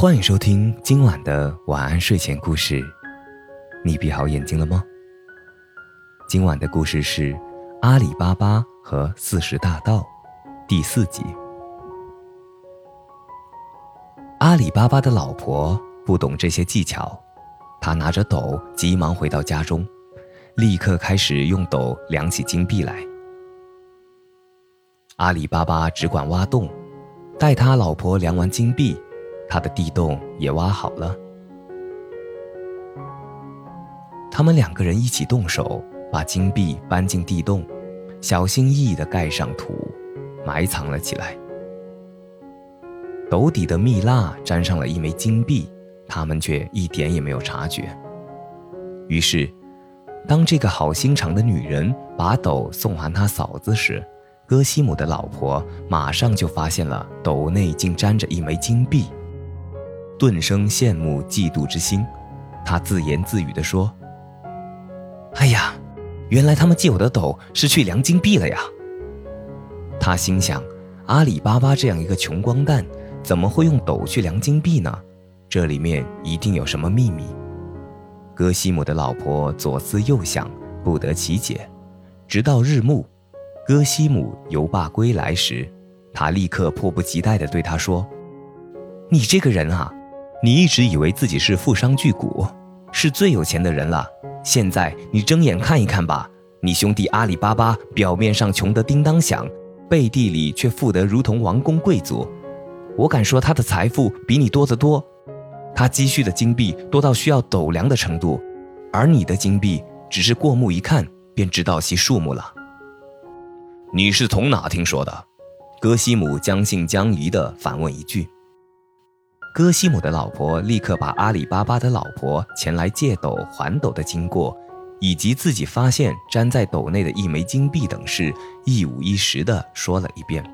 欢迎收听今晚的晚安睡前故事。你闭好眼睛了吗？今晚的故事是《阿里巴巴和四十大盗》第四集。阿里巴巴的老婆不懂这些技巧，她拿着斗急忙回到家中，立刻开始用斗量起金币来。阿里巴巴只管挖洞，待他老婆量完金币。他的地洞也挖好了，他们两个人一起动手，把金币搬进地洞，小心翼翼地盖上土，埋藏了起来。斗底的蜜蜡沾上了一枚金币，他们却一点也没有察觉。于是，当这个好心肠的女人把斗送还他嫂子时，戈西姆的老婆马上就发现了斗内竟沾着一枚金币。顿生羡慕嫉妒之心，他自言自语地说：“哎呀，原来他们借我的斗是去量金币了呀。”他心想：“阿里巴巴这样一个穷光蛋，怎么会用斗去量金币呢？这里面一定有什么秘密。”戈西姆的老婆左思右想，不得其解。直到日暮，戈西姆游罢归来时，他立刻迫不及待地对他说：“你这个人啊！”你一直以为自己是富商巨贾，是最有钱的人了。现在你睁眼看一看吧，你兄弟阿里巴巴表面上穷得叮当响，背地里却富得如同王公贵族。我敢说他的财富比你多得多，他积蓄的金币多到需要斗量的程度，而你的金币只是过目一看便知道其数目了。你是从哪听说的？戈西姆将信将疑地反问一句。戈西姆的老婆立刻把阿里巴巴的老婆前来借斗还斗的经过，以及自己发现粘在斗内的一枚金币等事一五一十地说了一遍，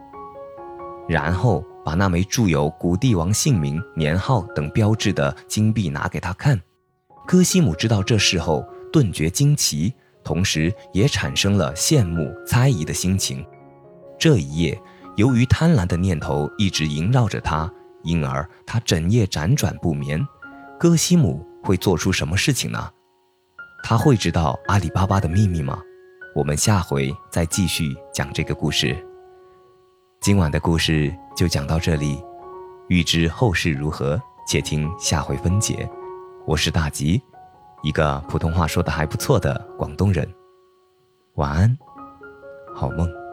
然后把那枚铸有古帝王姓名、年号等标志的金币拿给他看。戈西姆知道这事后，顿觉惊奇，同时也产生了羡慕、猜疑的心情。这一夜，由于贪婪的念头一直萦绕着他。因而他整夜辗转不眠，戈西姆会做出什么事情呢？他会知道阿里巴巴的秘密吗？我们下回再继续讲这个故事。今晚的故事就讲到这里，欲知后事如何，且听下回分解。我是大吉，一个普通话说的还不错的广东人。晚安，好梦。